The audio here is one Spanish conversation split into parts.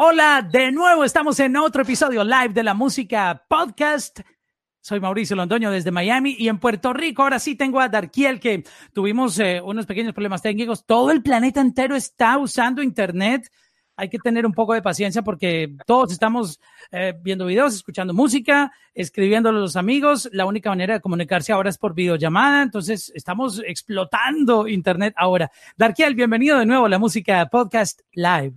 Hola, de nuevo estamos en otro episodio live de la música podcast. Soy Mauricio Londoño desde Miami y en Puerto Rico. Ahora sí tengo a Darkiel que tuvimos eh, unos pequeños problemas técnicos. Todo el planeta entero está usando Internet. Hay que tener un poco de paciencia porque todos estamos eh, viendo videos, escuchando música, escribiéndolo a los amigos. La única manera de comunicarse ahora es por videollamada. Entonces estamos explotando Internet ahora. Darkiel, bienvenido de nuevo a la música podcast live.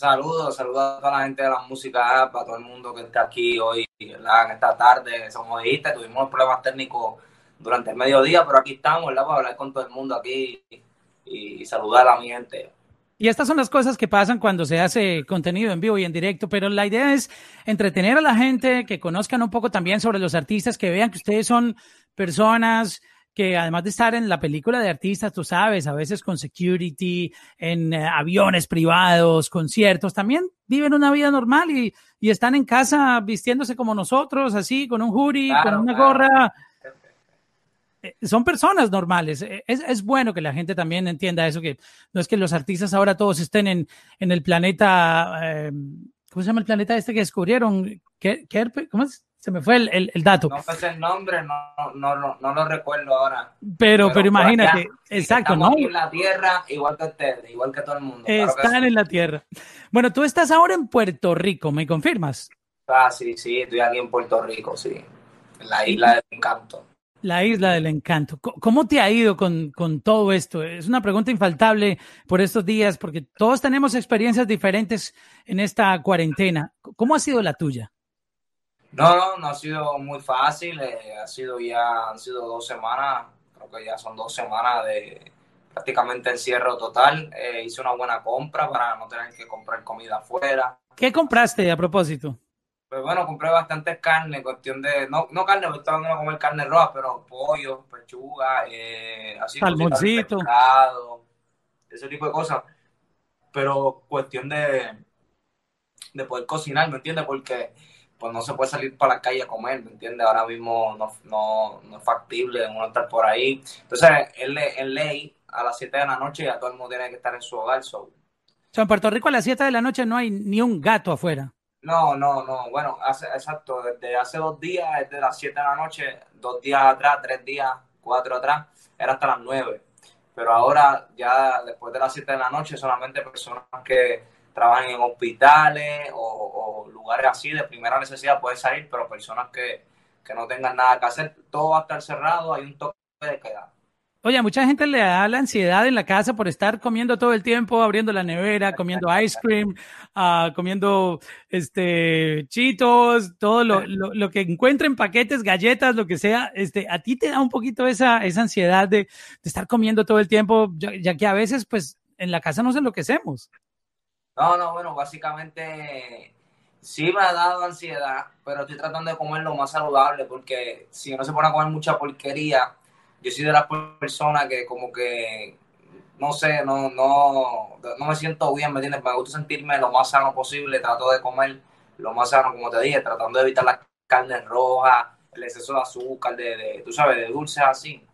Saludos, saludos a toda la gente de la música, a todo el mundo que está aquí hoy, en esta tarde. Como dijiste, tuvimos problemas técnicos durante el mediodía, pero aquí estamos, ¿verdad? Para hablar con todo el mundo aquí y, saludar a mi gente. Y estas son las cosas que pasan cuando se hace contenido en vivo y en directo, pero la idea es entretener a la gente, que conozcan un poco también sobre los artistas, que vean que ustedes son personas que además de estar en la película de artistas, tú sabes, a veces con security, en eh, aviones privados, conciertos, también viven una vida normal y, y, están en casa vistiéndose como nosotros, así, con un hoodie, con una gorra. Eh, son personas normales. Eh, es, es, bueno que la gente también entienda eso, que no es que los artistas ahora todos estén en, en el planeta, ¿cómo se llama el planeta este que descubrieron? ¿Cómo es? Se me fue el, el, dato. No sé el nombre, no, no, no, no, lo recuerdo ahora. Pero, pero, imagínate, exacto, ¿no? en la Tierra, igual que ustedes, igual que todo el mundo. Están en la Tierra. Bueno, tú estás ahora en Puerto Rico, ¿me confirmas? Ah, sí, sí, estoy aquí en Puerto Rico, sí. En la isla del encanto. La isla del encanto. ¿Cómo te ha ido con, con todo esto? Es una pregunta infaltable por estos días, porque todos tenemos experiencias diferentes en esta cuarentena. ¿Cómo ha sido la tuya? No, no, no ha sido muy fácil. Eh, ha sido ya, han sido dos semanas, creo que ya son dos semanas de prácticamente encierro total. Eh, hice una buena compra para no tener que comprar comida afuera. ¿Qué compraste a propósito? Pues bueno, compré bastante carne, cuestión de, no, no carne, porque estaba a comer carne roja, pero pollo, pechuga, eh, así, salmoncito, ese tipo de cosas. Pero cuestión de, de poder cocinar, ¿me entiendes? Porque pues no se puede salir para la calle a comer, ¿me entiendes? Ahora mismo no, no, no es factible uno estar por ahí. Entonces, en ley, a las 7 de la noche ya todo el mundo tiene que estar en su hogar. So. O sea, en Puerto Rico a las 7 de la noche no hay ni un gato afuera. No, no, no. Bueno, hace, exacto. Desde hace dos días, desde las 7 de la noche, dos días atrás, tres días, cuatro atrás, era hasta las 9. Pero ahora, ya después de las 7 de la noche, solamente personas que trabajan en hospitales o, lugares así de primera necesidad pueden salir, pero personas que, que no tengan nada que hacer, todo va a estar cerrado, hay un toque de queda. Oye, a mucha gente le da la ansiedad en la casa por estar comiendo todo el tiempo, abriendo la nevera, comiendo ice cream, uh, comiendo este chitos, todo lo, lo, lo, que encuentren, paquetes, galletas, lo que sea. Este, a ti te da un poquito esa, esa ansiedad de, de estar comiendo todo el tiempo, ya, ya, que a veces, pues, en la casa nos enloquecemos. No, no, bueno, básicamente sí me ha dado ansiedad, pero estoy tratando de comer lo más saludable porque si uno se pone a comer mucha porquería, yo soy de las personas que como que, no sé, no, no, no me siento bien, ¿me entiendes? Me gusta sentirme lo más sano posible, trato de comer lo más sano, como te dije, tratando de evitar la carne roja, el exceso de azúcar, de, de tú sabes, de dulces así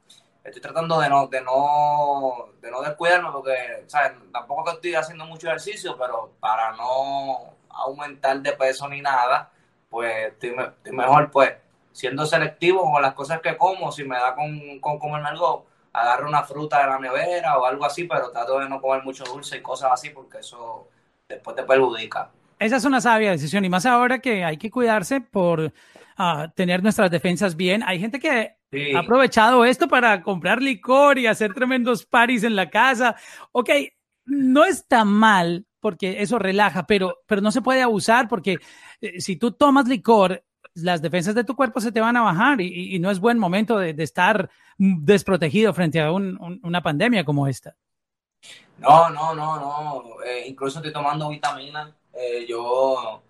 estoy tratando de no, de no, de no descuidarme porque, ¿sabes? Tampoco estoy haciendo mucho ejercicio, pero para no aumentar de peso ni nada, pues estoy, mejor, pues, siendo selectivo con las cosas que como, si me da con, con comerme algo, agarro una fruta de la nevera o algo así, pero trato de no comer mucho dulce y cosas así porque eso después te perjudica. Esa es una sabia decisión y más ahora que hay que cuidarse por uh, tener nuestras defensas bien. Hay gente que ha aprovechado esto para comprar licor y hacer tremendos paris en la casa. Ok, no está mal porque eso relaja, pero, pero no se puede abusar porque eh, si tú tomas licor, las defensas de tu cuerpo se te van a bajar y, no es buen momento de, estar desprotegido frente a una pandemia como esta. No, no, no, no. Eh, incluso estoy tomando vitaminas. Eh, yo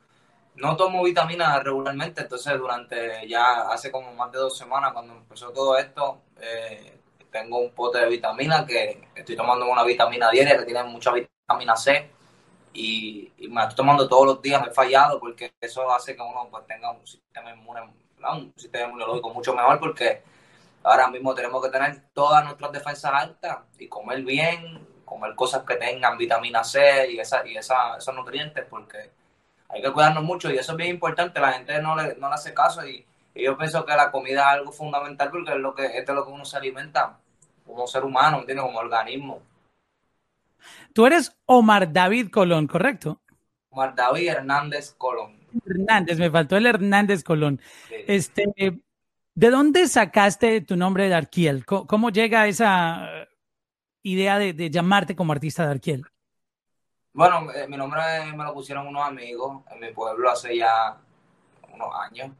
no tomo vitaminas regularmente, entonces durante ya hace como más de dos semanas cuando empezó todo esto, eh, tengo un pote de vitaminas que estoy tomando una vitamina diaria que tiene mucha vitamina C y, me la estoy tomando todos los días, me he fallado porque eso hace que uno pues, tenga un sistema inmune, un sistema inmunológico mucho mejor porque ahora mismo tenemos que tener todas nuestras defensas altas y comer bien, comer cosas que tengan vitamina C y, esa, y esa, esos nutrientes, porque hay que cuidarnos mucho y eso es bien importante, la gente no le, no le hace caso y, yo pienso que la comida es algo fundamental porque es lo que, esto es lo que uno se alimenta como ser humano, ¿entiendes? Como organismo. Tú eres Omar David Colón, ¿correcto? Omar David Hernández Colón. Hernández, me faltó el Hernández Colón. Este, ¿De dónde sacaste tu nombre de Arquiel? ¿Cómo, llega esa idea de, llamarte como artista de Arquiel? Bueno, eh, mi nombre me lo pusieron unos amigos en mi pueblo hace ya unos años.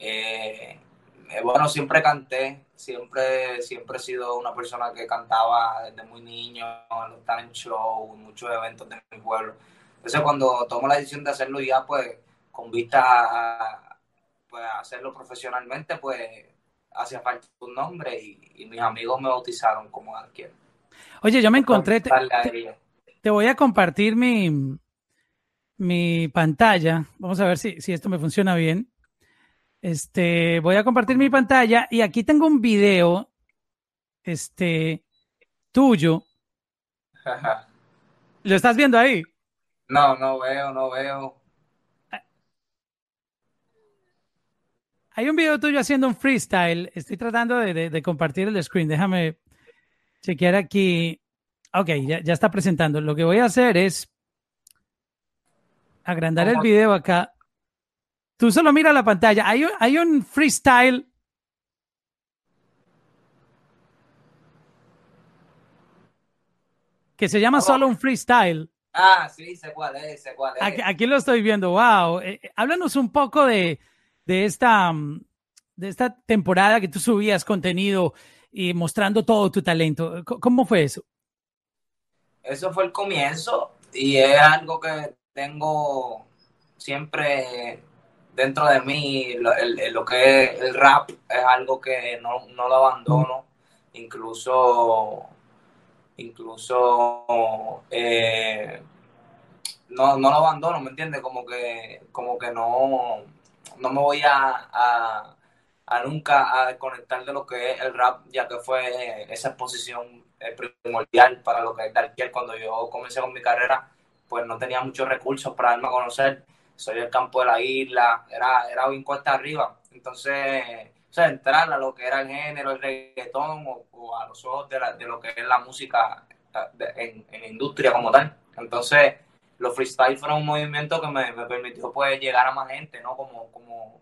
Eh, eh, bueno, siempre canté, siempre, siempre he sido una persona que cantaba desde muy niño, en los talent shows, muchos eventos de mi pueblo. Entonces cuando tomo la decisión de hacerlo ya, pues con vista a, pues, hacerlo profesionalmente, pues hacía falta un nombre y, mis amigos me bautizaron como Arquiel. Oye, yo me encontré, te, voy a compartir mi, mi pantalla. Vamos a ver si, si esto me funciona bien. Este, voy a compartir mi pantalla y aquí tengo un video, este, tuyo. ¿Lo estás viendo ahí? No, no veo, no veo. Hay un video tuyo haciendo un freestyle. Estoy tratando de, compartir el screen. Déjame chequear aquí. Ok, ya, ya, está presentando. Lo que voy a hacer es agrandar el video acá. Tú solo mira la pantalla. Hay, hay un freestyle. Que se llama solo un freestyle. Ah, sí, sé cuál es, sé cuál es. Aquí, lo estoy viendo. Wow. Eh, eh, háblanos un poco de, de esta, de esta temporada que tú subías contenido y mostrando todo tu talento. ¿Cómo fue eso? Eso fue el comienzo y es algo que tengo siempre dentro de mí. Lo, que es el rap es algo que no, lo abandono. Incluso, incluso eh, no, no lo abandono, ¿me entiendes? Como que, como que no no me voy a, nunca a desconectar de lo que es el rap, ya que fue esa exposición primordial para lo que es Darkiel. Cuando yo comencé con mi carrera, pues no tenía muchos recursos para darme a conocer. Soy del campo de la isla, era, era bien cuesta arriba. Entonces, o entrar a lo que era el género, el reggaetón o, a los ojos de, lo que es la música en, en industria como tal. Entonces, los freestyle fueron un movimiento que me, permitió pues llegar a más gente, ¿no? Como, como,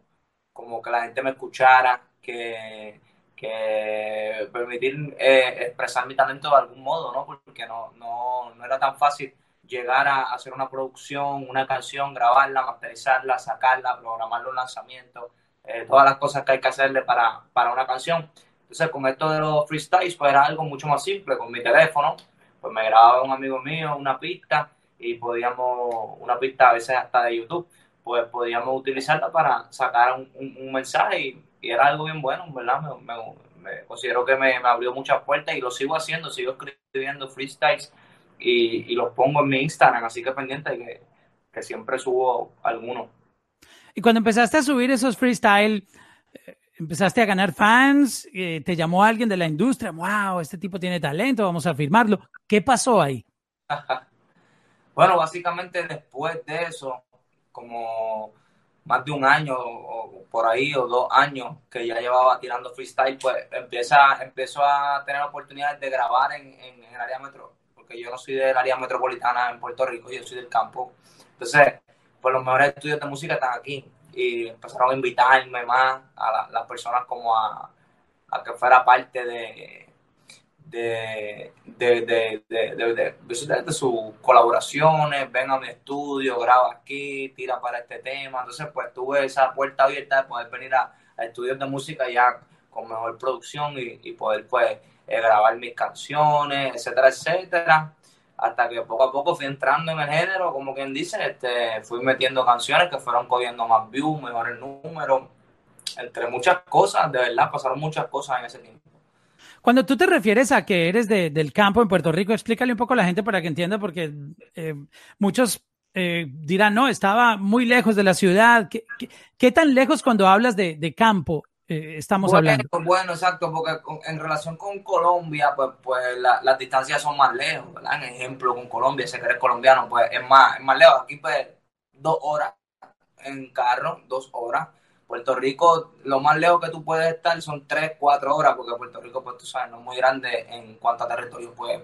como que la gente me escuchara, que, que permitir eh, expresar mi talento de algún modo, ¿no? Porque no, no, no era tan fácil llegar a hacer una producción, una canción, grabarla, masterizarla, sacarla, programar los lanzamientos, eh, todas las cosas que hay que hacerle para, para una canción. Entonces, con esto de los freestyles, pues era algo mucho más simple. Con mi teléfono, pues me grababa un amigo mío una pista y podíamos, una pista a veces hasta de YouTube, pues podíamos utilizarla para sacar un, mensaje y, era algo bien bueno, ¿verdad? Me, considero que me, abrió muchas puertas y lo sigo haciendo, sigo escribiendo freestyles y, los pongo en mi Instagram, así que pendiente que, que siempre subo algunos. Y cuando empezaste a subir esos freestyles, eh, empezaste a ganar fans, eh, te llamó alguien de la industria, wow, este tipo tiene talento, vamos a firmarlo. ¿Qué pasó ahí? Bueno, básicamente después de eso, como más de un año o por ahí o dos años que ya llevaba tirando freestyle, pues empieza, empezó a tener oportunidades de grabar en, el área metro, porque yo no soy del área metropolitana en Puerto Rico, yo soy del campo. Entonces, pues los mejores estudios de música están aquí y empezaron a invitarme más a las personas como a que fuera parte de, de, de, de, de, sus colaboraciones, ven a mi estudio, graba aquí, tira para este tema. Entonces, pues tuve esa puerta abierta de poder venir a, estudios de música ya con mejor producción y, poder, pues, eh, grabar mis canciones, etcétera, etcétera. Hasta que poco a poco fui entrando en el género, como quien dice, este, fui metiendo canciones que fueron cogiendo más views, mejores números, entre muchas cosas, de verdad, pasaron muchas cosas en ese tiempo. Cuando tú te refieres a que eres del campo en Puerto Rico, explícale un poco a la gente para que entienda, porque eh, muchos eh, dirán, no, estaba muy lejos de la ciudad. ¿Qué, tan lejos cuando hablas de, campo eh, estamos hablando. Bueno, exacto, porque en relación con Colombia, pues, pues las distancias son más lejos, ¿verdad? En ejemplo, con Colombia, si eres colombiano, pues es más, es más lejos. Aquí, pues, dos horas en carro, dos horas. Puerto Rico, lo más lejos que tú puedes estar son tres, cuatro horas, porque Puerto Rico, pues tú sabes, no es muy grande en cuanto a territorio. Pues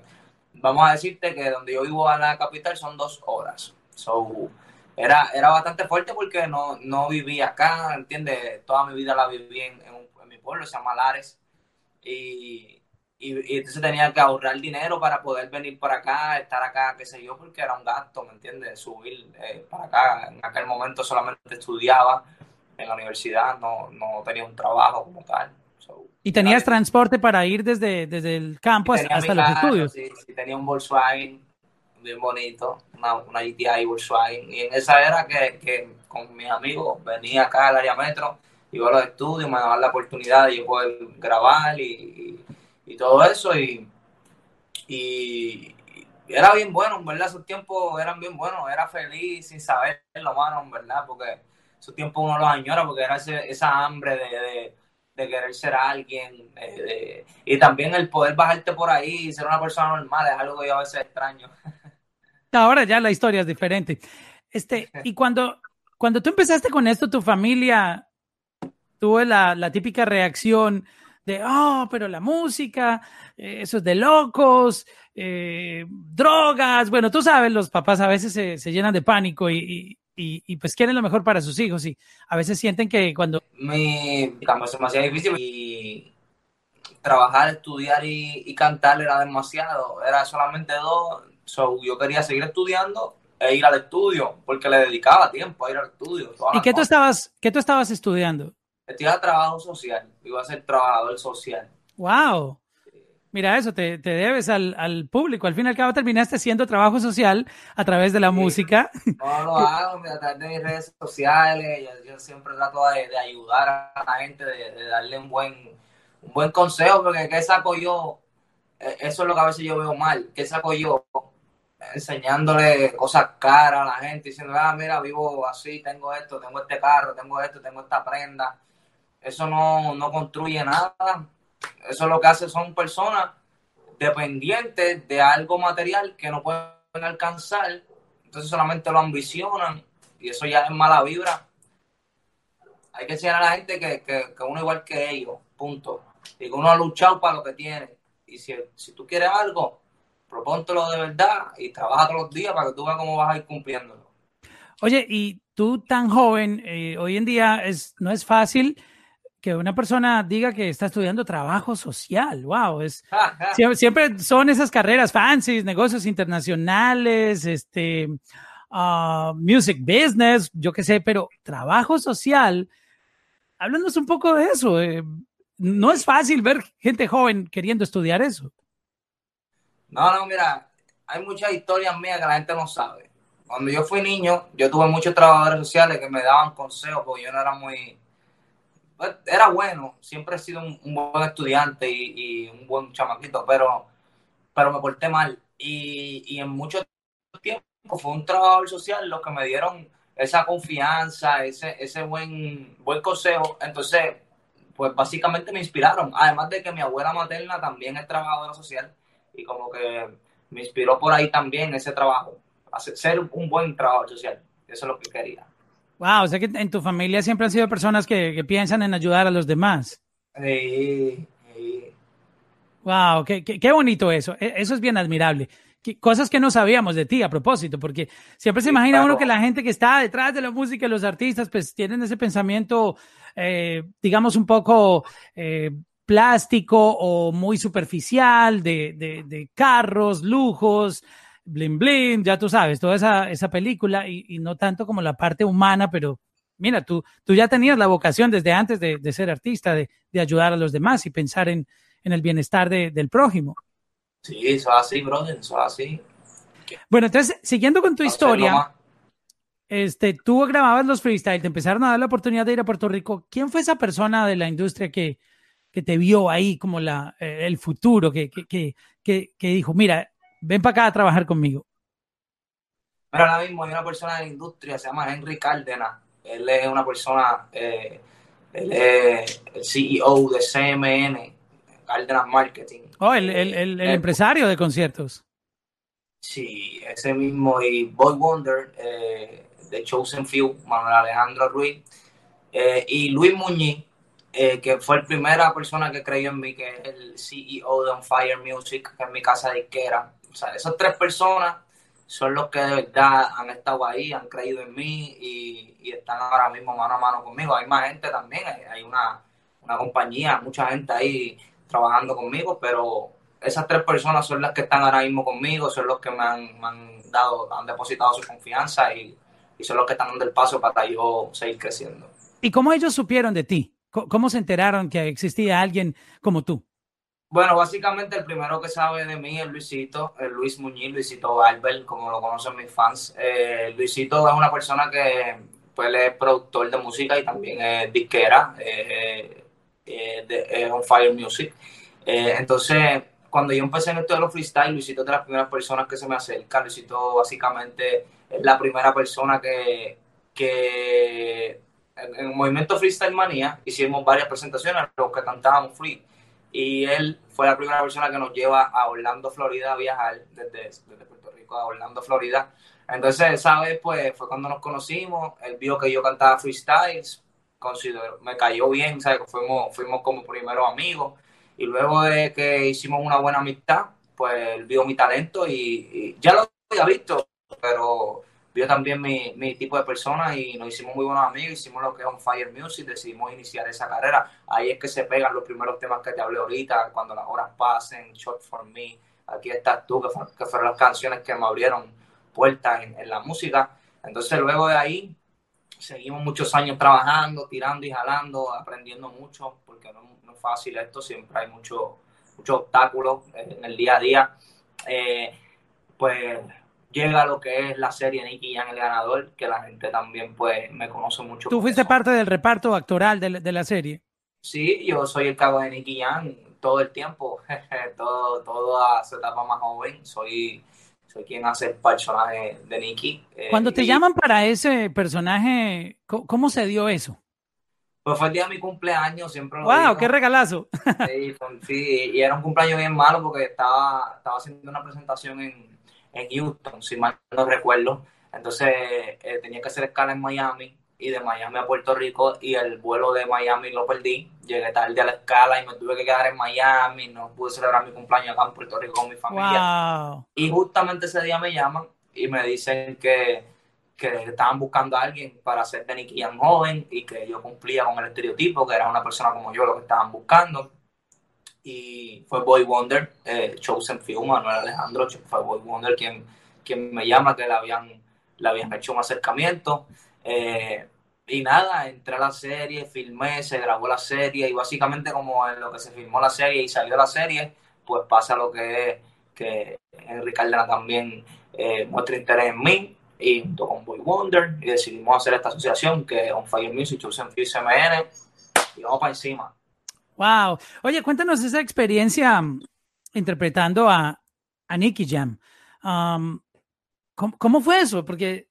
vamos a decirte que donde yo vivo en la capital son dos horas. So, era, era bastante fuerte porque no, no vivía acá, ¿entiendes? Toda mi vida la viví en, mi pueblo, se llama Lares. Y, y, entonces tenía que ahorrar dinero para poder venir para acá, estar acá, qué sé yo, porque era un gasto, ¿me entiendes? Subir eh, para acá. En aquel momento solamente estudiaba en la universidad, no, no tenía un trabajo como tal. ¿Y tenías transporte para ir desde, desde el campo hasta, los estudios? Sí, sí, tenía un Volkswagen bien bonito, una, una GTI Volkswagen. Y en esa era que, que con mis amigos venía acá al área metro, iba a los estudios, me daban la oportunidad de yo poder grabar y, y, todo eso. Y, y, era bien bueno, en verdad, esos tiempos eran bien buenos, era feliz sin saber lo malo, en verdad, porque esos tiempos uno los añora, porque era esa hambre de, de, querer ser alguien, y también el poder bajarte por ahí y ser una persona normal es algo que yo a veces extraño. Ahora ya la historia es diferente. Este, y cuando, cuando tú empezaste con esto, tu familia tuvo la, la típica reacción de, oh, pero la música, eh, eso es de locos, eh, drogas. Bueno, tú sabes, los papás a veces se, se llenan de pánico y, y, y, pues quieren lo mejor para sus hijos y a veces sienten que cuando... Mi campo es demasiado difícil y trabajar, estudiar y, y cantar era demasiado, era solamente dos So, yo quería seguir estudiando e ir al estudio, porque le dedicaba tiempo a ir al estudio. ¿Y qué tú, estabas, qué tú estabas estudiando? Estudiaba trabajo social, iba a ser trabajador social. ¡Wow! Mira eso, te, te debes al, al, público. Al fin y al cabo terminaste haciendo trabajo social a través de la música. No lo hago, a través de mis redes sociales. Yo, siempre trato de, de, ayudar a la gente, de, de, darle un buen, un buen consejo, porque ¿qué saco yo? E, eso es lo que a veces yo veo mal. ¿Qué saco yo? enseñándole cosas caras a la gente, diciendo, ah, mira, vivo así, tengo esto, tengo este carro, tengo esto, tengo esta prenda. Eso no, no construye nada. Eso lo que hace son personas dependientes de algo material que no pueden alcanzar. Entonces solamente lo ambicionan y eso ya es mala vibra. Hay que enseñar a la gente que, que, que uno igual que ellos, punto. Y que uno ha luchado para lo que tiene. Y si, si tú quieres algo, propóntelo de verdad y trabaja todos los días para que tú veas cómo vas a ir cumpliéndolo. Oye, y tú tan joven, eh, hoy en día es, no es fácil que una persona diga que está estudiando trabajo social. Wow, es siempre, son esas carreras fancy, negocios internacionales, este, uh, music business, yo qué sé, pero trabajo social. Háblanos un poco de eso. Eh, no es fácil ver gente joven queriendo estudiar eso. No, no, mira, hay muchas historias mías que la gente no sabe. Cuando yo fui niño, yo tuve muchos trabajadores sociales que me daban consejos porque yo no era muy... Era bueno, siempre he sido un, buen estudiante y, un buen chamaquito, pero, pero me porté mal. Y, y en mucho tiempo fue un trabajador social los que me dieron esa confianza, ese, ese buen, buen consejo. Entonces, pues básicamente me inspiraron. Además de que mi abuela materna también es trabajadora social y como que me inspiró por ahí también ese trabajo, hacer, ser un buen trabajo social. Eso es lo que quería. Wow, o sea que en tu familia siempre han sido personas que, que piensan en ayudar a los demás. Sí, sí. Wow, qué, qué, bonito eso. E, eso es bien admirable. Cosas que no sabíamos de ti a propósito, porque siempre se imagina uno que la gente que está detrás de la música, los artistas, pues tienen ese pensamiento, eh, digamos, un poco eh, plástico o muy superficial de, de, carros, lujos, bling bling, ya tú sabes, toda esa, esa película y, no tanto como la parte humana, pero mira, tú, tú ya tenías la vocación desde antes de, de ser artista, de, de, ayudar a los demás y pensar en, en el bienestar del prójimo. Sí, eso es así, brother, eso es así. Bueno, entonces, siguiendo con tu historia, este, tú grababas los freestyle, te empezaron a dar la oportunidad de ir a Puerto Rico. ¿Quién fue esa persona de la industria que, que te vio ahí como la, eh, el futuro, que, que, que, que, dijo, mira, ven para acá a trabajar conmigo? Pero ahora mismo hay una persona de la industria, se llama Henry Cárdenas. Él es una persona eh, Él es el CEO de CMN, Cárdenas Marketing. Oh, el, el, el, el empresario de conciertos. Sí, ese mismo. Y Boy Wonder, eh, de Chosen Few, Manuel Alejandro Ruiz. Eh, y Luis Muñiz, eh, que fue la primera persona que creyó en mí, que es el CEO de On Fire Music, que es mi casa de izquierda. O sea, esas tres personas son los que de verdad han estado ahí, han creído en mí y, están ahora mismo mano a mano conmigo. Hay más gente también, hay, una, una compañía, mucha gente ahí trabajando conmigo, pero esas tres personas son las que están ahora mismo conmigo, son los que me han, han dado, han depositado su confianza y, y, son los que están dando el paso para yo seguir creciendo. ¿Y cómo ellos supieron de ti? ¿Cómo se enteraron que existía alguien como tú? Bueno, básicamente el primero que sabe de mí es Luisito, el Luis Muñiz, Luisito Albert, como lo conocen mis fans. Eh, Luisito es una persona que pues, es productor de música y también es disquera, eh, eh, de, es on Fire Music. Eh, entonces, cuando yo empecé en esto de los freestyle, Luisito es de las primeras personas que se me acerca. Luisito básicamente es la primera persona que, que en, en el movimiento Freestyle Manía hicimos varias presentaciones, los que cantábamos free. Y él fue la primera persona que nos lleva a Orlando, Florida, a viajar desde, desde Puerto Rico a Orlando, Florida. Entonces, esa vez, pues, fue cuando nos conocimos. Él vio que yo cantaba freestyles, consideró, me cayó bien, ¿sabes? Fuimos, fuimos como primeros amigos. Y luego de que hicimos una buena amistad, pues él vio mi talento y ya lo había visto, pero también mi, tipo de persona y nos hicimos muy buenos amigos, hicimos lo que es On Fire Music, decidimos iniciar esa carrera. Ahí es que se pegan los primeros temas que te hablé ahorita, cuando las horas pasen, Short for Me, aquí estás tú, que, fue, que fueron las canciones que me abrieron puertas en, la música. Entonces luego de ahí seguimos muchos años trabajando, tirando y jalando, aprendiendo mucho, porque no, es fácil esto, siempre hay muchos mucho obstáculos en el día a día. Eh, pues llega lo que es la serie Nicky Jan el ganador, que la gente también pues me conoce mucho. ¿Tú fuiste parte del reparto actoral de, de, la serie? Sí, yo soy el cabo de Nicky Jan todo el tiempo, todo, toda su etapa más joven, soy soy quien hace el personaje de Nicky. Eh, Cuando te y, llaman para ese personaje, ¿cómo se dio eso? Pues fue el día de mi cumpleaños, siempre lo ¡Wow! digo. ¡Qué regalazo! Sí, fue, sí, y era un cumpleaños bien malo porque estaba, estaba haciendo una presentación en, en Houston, si mal no recuerdo. Entonces eh, tenía que hacer escala en Miami y de Miami a Puerto Rico y el vuelo de Miami lo perdí. Llegué tarde a la escala y me tuve que quedar en Miami. No pude celebrar mi cumpleaños acá en Puerto Rico con mi familia. Wow. Y justamente ese día me llaman y me dicen que, que estaban buscando a alguien para hacer de Nicky joven y que yo cumplía con el estereotipo, que era una persona como yo lo que estaban buscando. Y fue Boy Wonder, eh, Chosen Few, Manuel Alejandro, fue Boy Wonder quien, quien me llama, que le habían, le habían hecho un acercamiento. Eh, y nada, entré a la serie, filmé, se grabó la serie y básicamente como en lo que se filmó la serie y salió la serie, pues pasa lo que es que Henry Cárdenas también eh, muestra interés en mí y junto con Boy Wonder y decidimos hacer esta asociación que es On Fire Music, Chosen Few CMN y vamos para encima. Wow. Oye, cuéntanos esa experiencia interpretando a, a Nicky Jam. Um, ¿cómo, ¿Cómo fue eso? Porque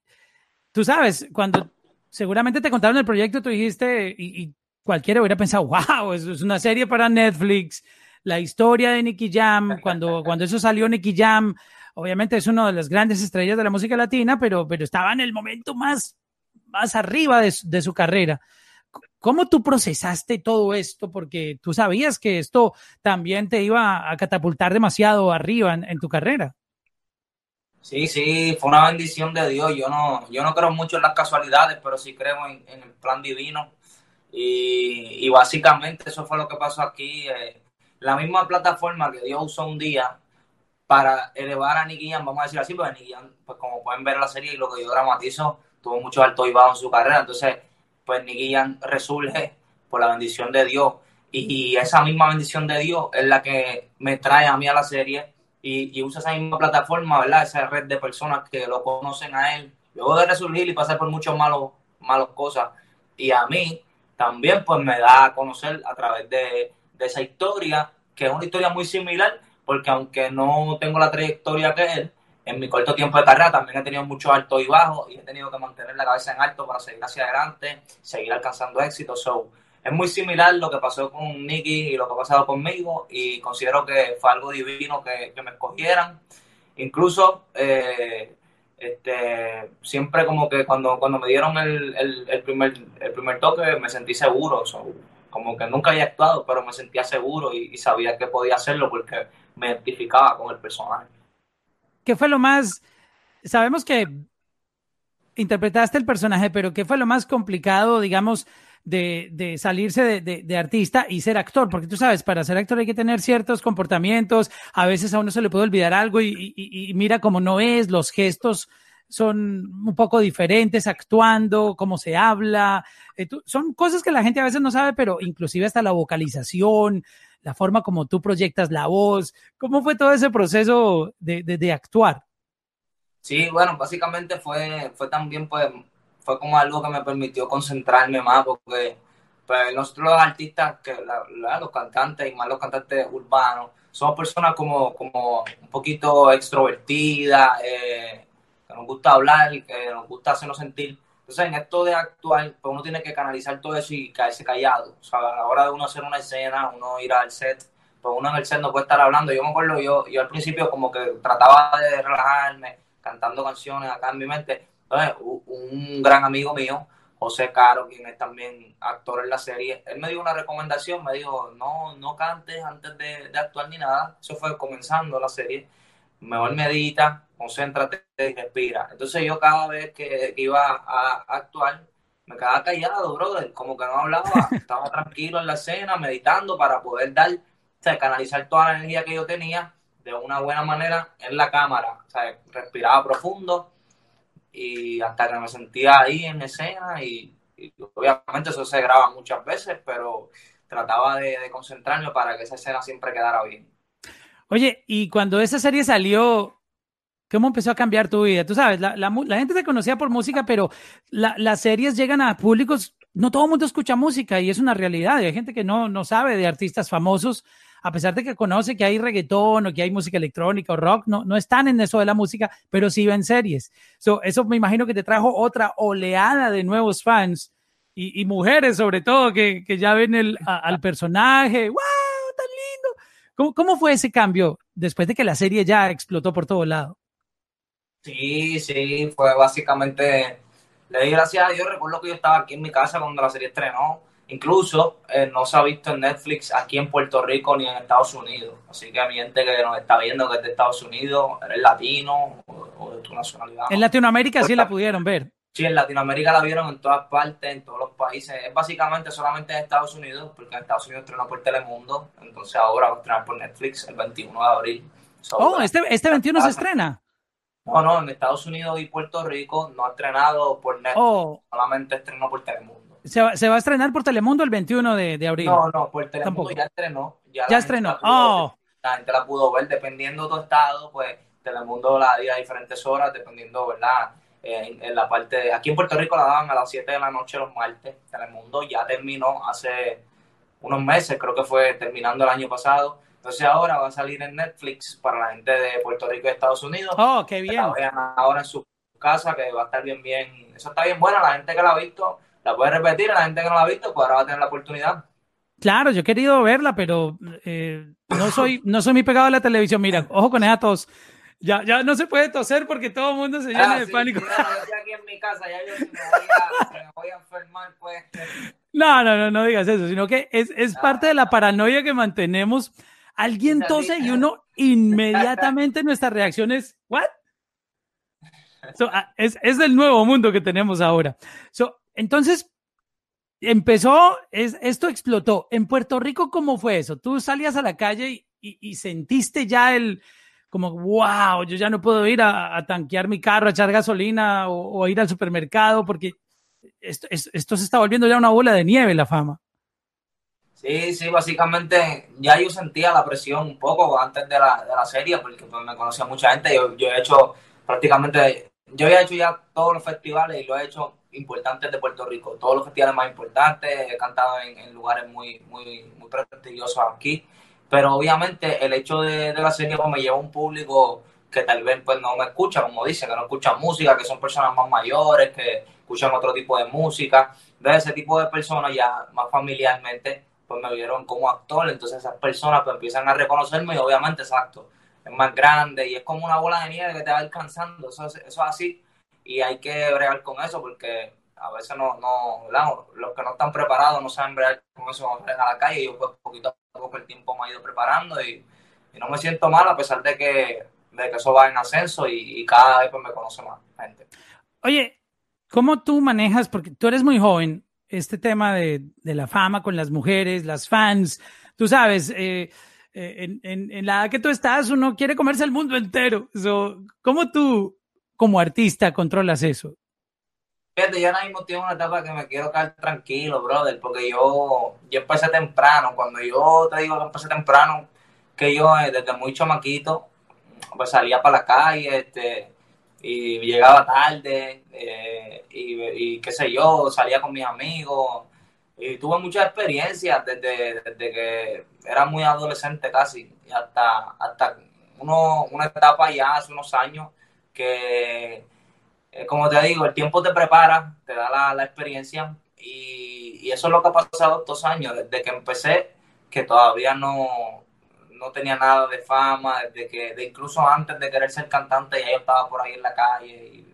tú sabes, cuando seguramente te contaron el proyecto, tú dijiste, y, y cualquiera hubiera pensado, wow, eso es una serie para Netflix, la historia de Nicky Jam, cuando, cuando eso salió Nicky Jam, obviamente es una de las grandes estrellas de la música latina, pero, pero estaba en el momento más, más arriba de, de su carrera. ¿Cómo tú procesaste todo esto? Porque tú sabías que esto también te iba a catapultar demasiado arriba en, tu carrera. Sí, sí, fue una bendición de Dios. Yo no, yo no creo mucho en las casualidades, pero sí creo en, el plan divino. Y, y, básicamente eso fue lo que pasó aquí. Eh, la misma plataforma que Dios usó un día para elevar a Nicky Jam, vamos a decir así, porque Nicky pues como pueden ver en la serie y lo que yo dramatizo, tuvo mucho alto y bajo en su carrera. Entonces, pues Nicky resurge por la bendición de Dios. Y, y esa misma bendición de Dios es la que me trae a mí a la serie y, y, usa esa misma plataforma, ¿verdad? Esa red de personas que lo conocen a él, luego de resurgir y pasar por muchas malos, malas cosas. Y a mí también pues me da a conocer a través de, de, esa historia, que es una historia muy similar, porque aunque no tengo la trayectoria que él, en mi corto tiempo de carrera también he tenido mucho alto y bajo y he tenido que mantener la cabeza en alto para seguir hacia adelante, seguir alcanzando éxito. So, es muy similar lo que pasó con Nicky y lo que ha pasado conmigo y considero que fue algo divino que, me escogieran. Incluso eh, este, siempre como que cuando, cuando me dieron el, el, primer, el primer toque me sentí seguro, como que nunca había actuado, pero me sentía seguro y sabía que podía hacerlo porque me identificaba con el personaje. ¿Qué fue lo más, sabemos que interpretaste el personaje, pero ¿qué fue lo más complicado, digamos, de, salirse de, artista y ser actor, porque tú sabes, para ser actor hay que tener ciertos comportamientos, a veces a uno se le puede olvidar algo y, mira cómo no es, los gestos son un poco diferentes actuando, cómo se habla, eh, son cosas que la gente a veces no sabe, pero inclusive hasta la vocalización, la forma como tú proyectas la voz, ¿cómo fue todo ese proceso de, de actuar? Sí, bueno, básicamente fue, fue también pues fue como algo que me permitió concentrarme más porque pues, nosotros los artistas, que los cantantes y más los cantantes urbanos, somos personas como, como un poquito extrovertidas, eh, que nos gusta hablar, que nos gusta hacernos sentir. Entonces, en esto de actuar, pues uno tiene que canalizar todo eso y caerse callado. O sea, a la hora de uno hacer una escena, uno ir al set, pues uno en el set no puede estar hablando. Yo me acuerdo, yo, yo al principio como que trataba de relajarme, cantando canciones acá en mi mente, un gran amigo mío, José Caro, quien es también actor en la serie, él me dio una recomendación, me dijo, no, no cantes antes de, actuar ni nada. Eso fue comenzando la serie. Mejor medita, concéntrate y respira. Entonces yo cada vez que, iba a, actuar, me quedaba callado, brother, como que no hablaba, estaba tranquilo en la escena, meditando para poder dar, o canalizar toda la energía que yo tenía de una buena manera en la cámara. O sea, respiraba profundo, y hasta que me sentía ahí en escena y, obviamente eso se graba muchas veces, pero trataba de, concentrarme para que esa escena siempre quedara bien. Oye, y cuando esa serie salió, ¿cómo empezó a cambiar tu vida? Tú sabes, la, gente te conocía por música, pero las series llegan a públicos, no todo mundo escucha música y es una realidad. Hay gente que no, no sabe de artistas famosos a pesar de que conoce que hay reggaetón o que hay música electrónica o rock, no, no están en eso de la música, pero sí ven series. eso me imagino que te trajo otra oleada de nuevos fans y, mujeres sobre todo que, ya ven el, al personaje. ¡Wow! ¿Cómo, ¿Cómo fue ese cambio después de que la serie ya explotó por todo lado? Sí, sí, fue básicamente, le di gracias a Dios, recuerdo que yo estaba aquí en mi casa cuando la serie estrenó Incluso eh, no se ha visto en Netflix aquí en Puerto Rico ni en Estados Unidos. Así que a mi gente que nos está viendo que es de Estados Unidos, eres latino o, de tu nacionalidad. En Latinoamérica sí la pudieron ver. Sí, en Latinoamérica la vieron en todas partes, en todos los países. Es básicamente solamente en Estados Unidos, porque en Estados Unidos estrenó por Telemundo. Entonces ahora va a estrenar por Netflix el 21 de abril. oh, este, este 21 se estrena. No, no, en Estados Unidos y Puerto Rico no ha estrenado por Netflix, oh. solamente estrenó por Telemundo. Se va, se va, a estrenar por Telemundo el 21 de, de abril. No, no, por Telemundo ya estrenó. Ya, estrenó. oh. la gente la pudo ver, dependiendo de tu estado, pues Telemundo la dio a diferentes horas, dependiendo, ¿verdad? En, la parte de, aquí en Puerto Rico la daban a las 7 de la noche los martes. Telemundo ya terminó hace unos meses, creo que fue terminando el año pasado. Entonces ahora va a salir en Netflix para la gente de Puerto Rico y Estados Unidos. Oh, qué bien. ahora en su casa, que va a estar bien, bien. Eso está bien bueno, la gente que la ha visto la puede repetir, la gente que no la ha visto, pues ahora va a tener la oportunidad. Claro, yo he querido verla, pero eh, no soy no soy muy pegado a la televisión. Mira, ojo con esa tos. Ya, ya no se puede toser porque todo el mundo se llena ah, de pánico. yo estoy aquí en mi casa, ya yo me voy a, me voy a enfermar, pues. No, no, no, no digas eso, sino que es, es parte de la paranoia que mantenemos. Alguien tose y uno inmediatamente nuestra reacción es, ¿what? Ah, es, es el nuevo mundo que tenemos ahora. So, entonces, empezó, es, esto explotó. En Puerto Rico, ¿cómo fue eso? Tú salías a la calle y, sentiste ya el, como, wow, yo ya no puedo ir a, tanquear mi carro, a echar gasolina o, ir al supermercado porque esto, esto, se está volviendo ya una bola de nieve, la fama. Sí, sí, básicamente ya yo sentía la presión un poco antes de la, de la serie porque pues, me conocía mucha gente. Yo, yo he hecho prácticamente, yo he hecho ya todos los festivales y lo he hecho importantes de Puerto Rico, todos los festivales más importantes, he cantado en, lugares muy, muy, muy prestigiosos aquí, pero obviamente el hecho de, la serie pues, me lleva a un público que tal vez pues no me escuchan, como dicen, que no escuchan música, que son personas más mayores, que escuchan otro tipo de música. De ese tipo de personas ya más familiarmente pues me vieron como actor, entonces esas personas pues empiezan a reconocerme y obviamente, exacto, es más grande y es como una bola de nieve que te va alcanzando, eso, eso es así y hay que bregar con eso porque a veces no, no, los que no están preparados no saben bregar con eso a la calle y yo pues poquito poco el tiempo me ha ido preparando y, no me siento mal a pesar de que, de que eso va en ascenso y, cada vez pues me conoce más gente. Oye, ¿cómo tú manejas, porque tú eres muy joven, este tema de, de la fama con las mujeres, las fans, tú sabes, eh, eh, en, en, la edad que tú estás, uno quiere comerse el mundo entero. ¿Cómo tú, como artista, controlas eso? Fíjate, yo ahora mismo tengo una etapa que me quiero quedar tranquilo, brother, porque yo, yo empecé temprano. Cuando yo te digo que empecé temprano, que yo eh, desde muy chamaquito, pues salía para la calle, este, y llegaba tarde, eh, y, y, qué sé yo, salía con mis amigos, y tuve muchas experiencias desde, desde que era muy adolescente casi, hasta, hasta uno, una etapa ya hace unos años que, eh, como te digo, el tiempo te prepara, te da la, experiencia, y, eso es lo que ha pasado estos años, desde que empecé, que todavía no, no tenía nada de fama, desde que, de incluso antes de querer ser cantante, ya yo estaba por ahí en la calle,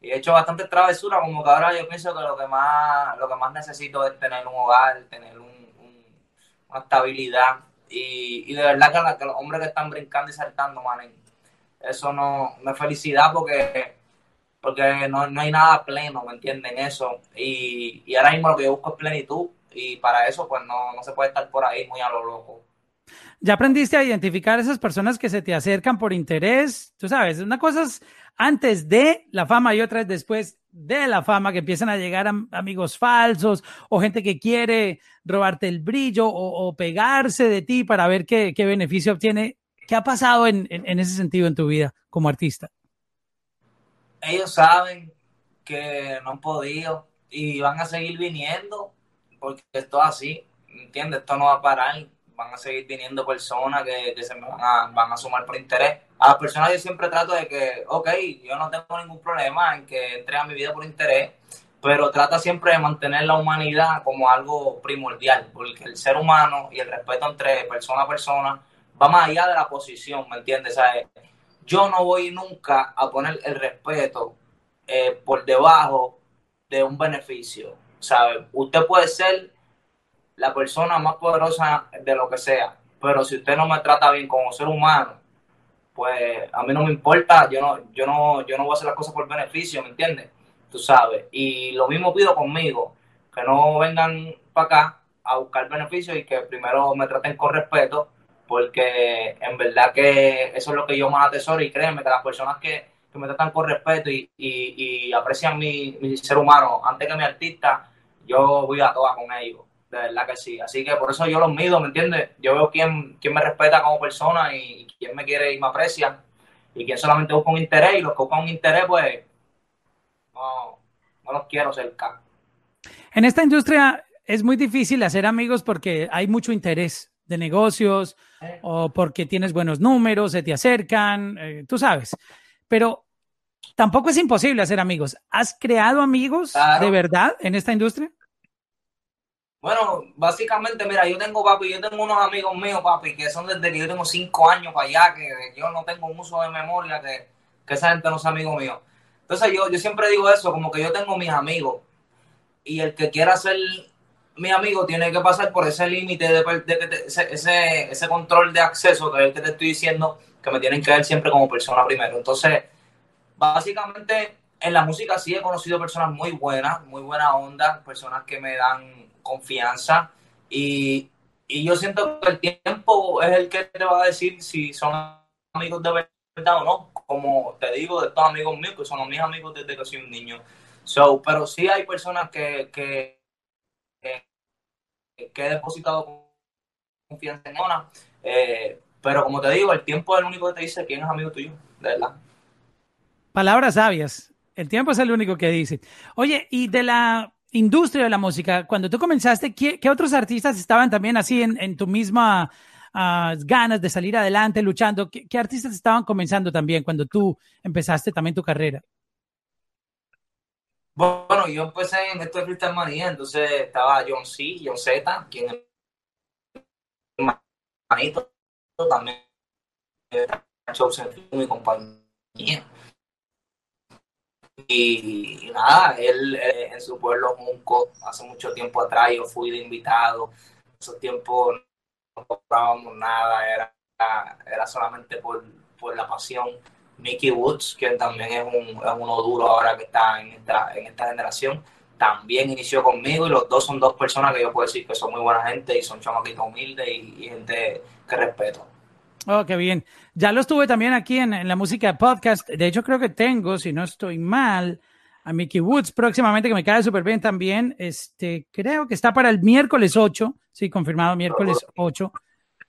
y he hecho bastante travesura, como que ahora yo pienso que lo que más, lo que más necesito es tener un hogar, tener un, una estabilidad. Y, y de verdad que, los hombres que están brincando y saltando, man, eso no, me felicidad porque, porque no, no hay nada pleno, ¿me entienden? Eso. Y, y ahora mismo lo que yo busco es plenitud. Y para eso, pues no, no se puede estar por ahí muy a lo loco. ¿Ya aprendiste a identificar a esas personas que se te acercan por interés? Tú sabes, una cosa es antes de la fama y otra es después de la fama que empiezan a llegar amigos falsos o gente que quiere robarte el brillo o, pegarse de ti para ver qué, beneficio obtiene. ¿Qué ha pasado en, en, ese sentido en tu vida como artista? Ellos saben que no han podido y van a seguir viniendo porque esto es así, ¿entiendes? Esto no va a parar van a seguir viniendo personas que, se me van a, van a sumar por interés. A las personas yo siempre trato de que, ok, yo no tengo ningún problema en que entre a mi vida por interés, pero trata siempre de mantener la humanidad como algo primordial, porque el ser humano y el respeto entre persona a persona va más allá de la posición, ¿me entiendes? Yo no voy nunca a poner el respeto eh, por debajo de un beneficio, ¿sabes? Usted puede ser la persona más poderosa de lo que sea. Pero si usted no me trata bien como ser humano, pues a mí no me importa, yo no, yo no, yo no voy a hacer las cosas por beneficio, ¿me entiendes? Tú sabes. Y lo mismo pido conmigo, que no vengan para acá a buscar beneficios y que primero me traten con respeto, porque en verdad que eso es lo que yo más atesoro y créeme que las personas que, me tratan con respeto y, y, aprecian mi, mi, ser humano antes que mi artista, yo voy a todas con ellos de verdad que sí. Así que por eso yo los mido, ¿me entiendes? Yo veo quién, quién me respeta como persona y quién me quiere y me aprecia y quién solamente busca un interés y los que buscan un interés, pues no, no los quiero cerca. En esta industria es muy difícil hacer amigos porque hay mucho interés de negocios o porque tienes buenos números, se te acercan, eh, tú sabes. Pero tampoco es imposible hacer amigos. ¿Has creado amigos de verdad en esta industria? Bueno, básicamente, mira, yo tengo, papi, yo tengo unos amigos míos, papi, que son desde que yo tengo cinco años para allá, que yo no tengo un uso de memoria, que, que esa gente no es amigo mío. Entonces yo, yo siempre digo eso, como que yo tengo mis amigos, y el que quiera ser mi amigo tiene que pasar por ese límite, de, ese, ese, control de acceso, que es el te estoy diciendo, que me tienen que ver siempre como persona primero. Entonces, básicamente, en la música sí he conocido personas muy buenas, muy buena onda, personas que me dan confianza y, yo siento que el tiempo es el que te va a decir si son amigos de verdad o no. Como te digo, de estos amigos míos, que son mis amigos desde que soy un niño. So, pero sí hay personas que, que, que, he depositado confianza en una. Eh, pero como te digo, el tiempo es el único que te dice quién es amigo tuyo, de verdad. Palabras sabias. El tiempo es el único que dice. Oye, y de la industria de la música, cuando tú comenzaste, ¿qué, otros artistas estaban también así en, tu misma ah, ganas de salir adelante, luchando? ¿Qué, ¿Qué, artistas estaban comenzando también cuando tú empezaste también tu carrera? Bueno, yo empecé en esto de Freestyle Manía, entonces estaba John C, John Z, quien es manito también mi compañía. Y, nada, él eh, en su pueblo Junco, hace mucho tiempo atrás, yo fui de invitado. En esos tiempos no cobrábamos nada, era, era solamente por, por la pasión Mickey Woods, que también es, un, es uno duro ahora que está en esta, en esta generación, también inició conmigo y los dos son dos personas que yo puedo decir que son muy buena gente y son chamaquitos humildes y, y, gente que respeto. Oh, qué bien. Ya lo estuve también aquí en, en, la música podcast. De hecho, creo que tengo, si no estoy mal, a Mickey Woods próximamente, que me cae súper bien también. Este, creo que está para el miércoles 8. Sí, confirmado, miércoles 8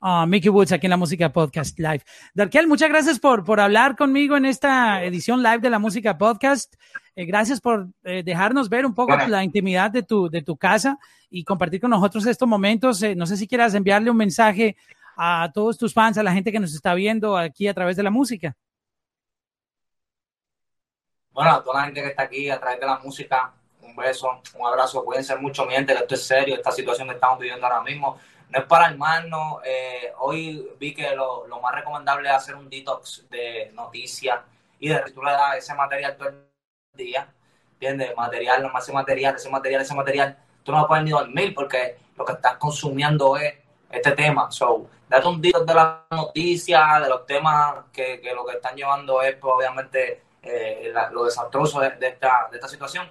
uh, Mickey Woods aquí en la Música Podcast Live. Darkel, muchas gracias por, por hablar conmigo en esta edición live de la Música Podcast. Eh, gracias por eh, dejarnos ver un poco bueno. la intimidad de tu, de tu casa y compartir con nosotros estos momentos. Eh, no sé si quieras enviarle un mensaje a todos tus fans, a la gente que nos está viendo aquí a través de la música. Bueno, a toda la gente que está aquí a través de la música, un beso, un abrazo, cuídense mucho, mi gente, que esto es serio, esta situación que estamos viviendo ahora mismo no es para armarnos. Eh, hoy vi que lo, lo, más recomendable es hacer un detox de noticias y de tú le das ese material todo el día, ¿entiendes? Material, más ese material, ese material, ese material. Tú no puedes ni dormir porque lo que estás consumiendo es este tema. So, date un detox de las noticias, de los temas que, que lo que están llevando es, pues, obviamente, eh, la, lo desastroso de, de, esta, de esta situación.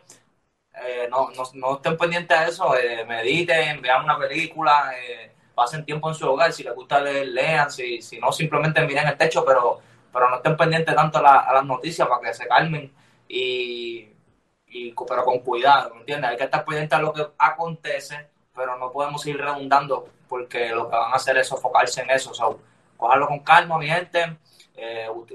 Eh, no, no, no, estén pendientes de eso, eh, mediten, vean una película, eh, pasen tiempo en su hogar, si les gusta leer, lean, si, si no, simplemente miren el techo, pero, pero no estén pendientes tanto a, la, a las noticias para que se calmen y, y, pero con cuidado, ¿me entiendes? Hay que estar pendientes a lo que acontece, pero no podemos ir redundando porque lo que van a hacer es sofocarse en eso, so, cogerlo con calma, mi gente,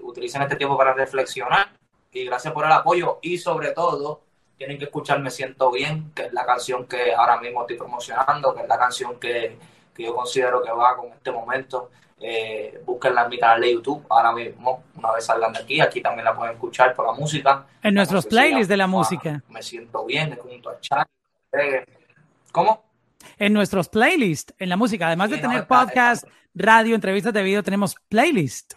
utilicen este tiempo para reflexionar y gracias por el apoyo y sobre todo tienen que escuchar Me Siento Bien, que es la canción que ahora mismo estoy promocionando, que es la canción que, que yo considero que va con este momento. Eh, búsquenla en mi canal de YouTube ahora mismo, una vez salgan de aquí, aquí también la pueden escuchar por la música. En nuestros playlists de la música. Me Siento Bien, junto a Charlie. Eh, ¿Cómo? En nuestros playlists, en la música, además sí, de tener no, podcast, radio, entrevistas de video, tenemos playlist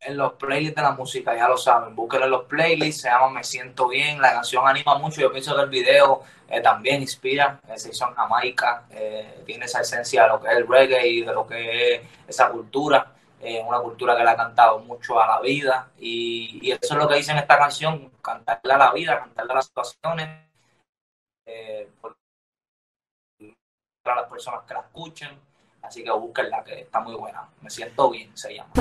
en los playlists de la música, ya lo saben, búsquenlo en los playlists, se llama Me Siento Bien, la canción anima mucho, yo pienso que el video eh, también inspira, eh, se hizo en Jamaica, eh, tiene esa esencia de lo que es el reggae y de lo que es esa cultura, una cultura que le ha cantado mucho a la vida. Y, y, eso es lo que dice en esta canción, cantarle a la vida, cantarle a las situaciones, para las personas que la escuchen, así que búsquenla que está muy buena, Me Siento Bien se llama.